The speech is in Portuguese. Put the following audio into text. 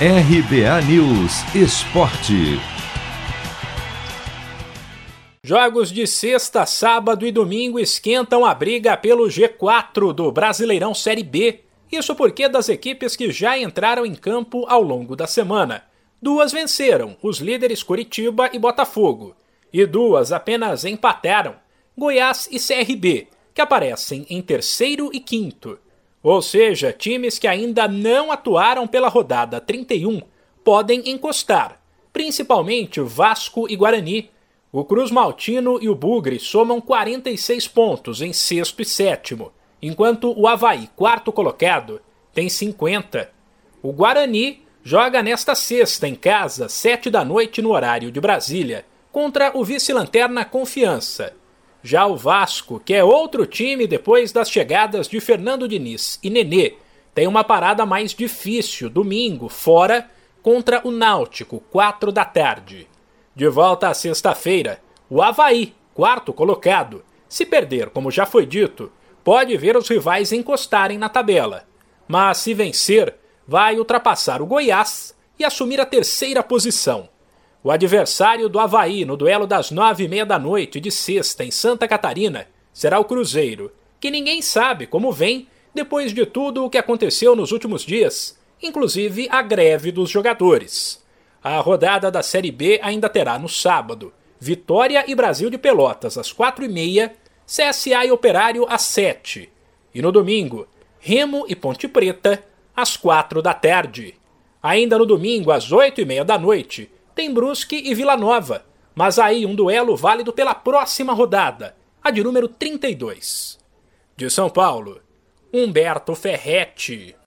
RBA News Esporte. Jogos de sexta, sábado e domingo esquentam a briga pelo G4 do Brasileirão Série B. Isso porque das equipes que já entraram em campo ao longo da semana. Duas venceram, os líderes Curitiba e Botafogo. E duas apenas empataram, Goiás e CRB, que aparecem em terceiro e quinto. Ou seja, times que ainda não atuaram pela rodada 31 podem encostar, principalmente Vasco e Guarani. O Cruz Maltino e o Bugre somam 46 pontos em sexto e sétimo, enquanto o Havaí, quarto colocado, tem 50. O Guarani joga nesta sexta em casa, sete da noite no horário de Brasília, contra o vice-lanterna Confiança. Já o Vasco, que é outro time depois das chegadas de Fernando Diniz e Nenê, tem uma parada mais difícil domingo, fora, contra o Náutico, 4 da tarde. De volta à sexta-feira, o Havaí, quarto colocado, se perder, como já foi dito, pode ver os rivais encostarem na tabela. Mas se vencer, vai ultrapassar o Goiás e assumir a terceira posição. O adversário do Havaí no duelo das nove e meia da noite de sexta em Santa Catarina será o Cruzeiro, que ninguém sabe como vem depois de tudo o que aconteceu nos últimos dias, inclusive a greve dos jogadores. A rodada da Série B ainda terá no sábado Vitória e Brasil de Pelotas às quatro e meia, CSA e Operário às sete, e no domingo Remo e Ponte Preta às quatro da tarde. Ainda no domingo às oito e meia da noite tem Brusque e Vila Nova, mas aí um duelo válido pela próxima rodada, a de número 32. De São Paulo, Humberto Ferretti.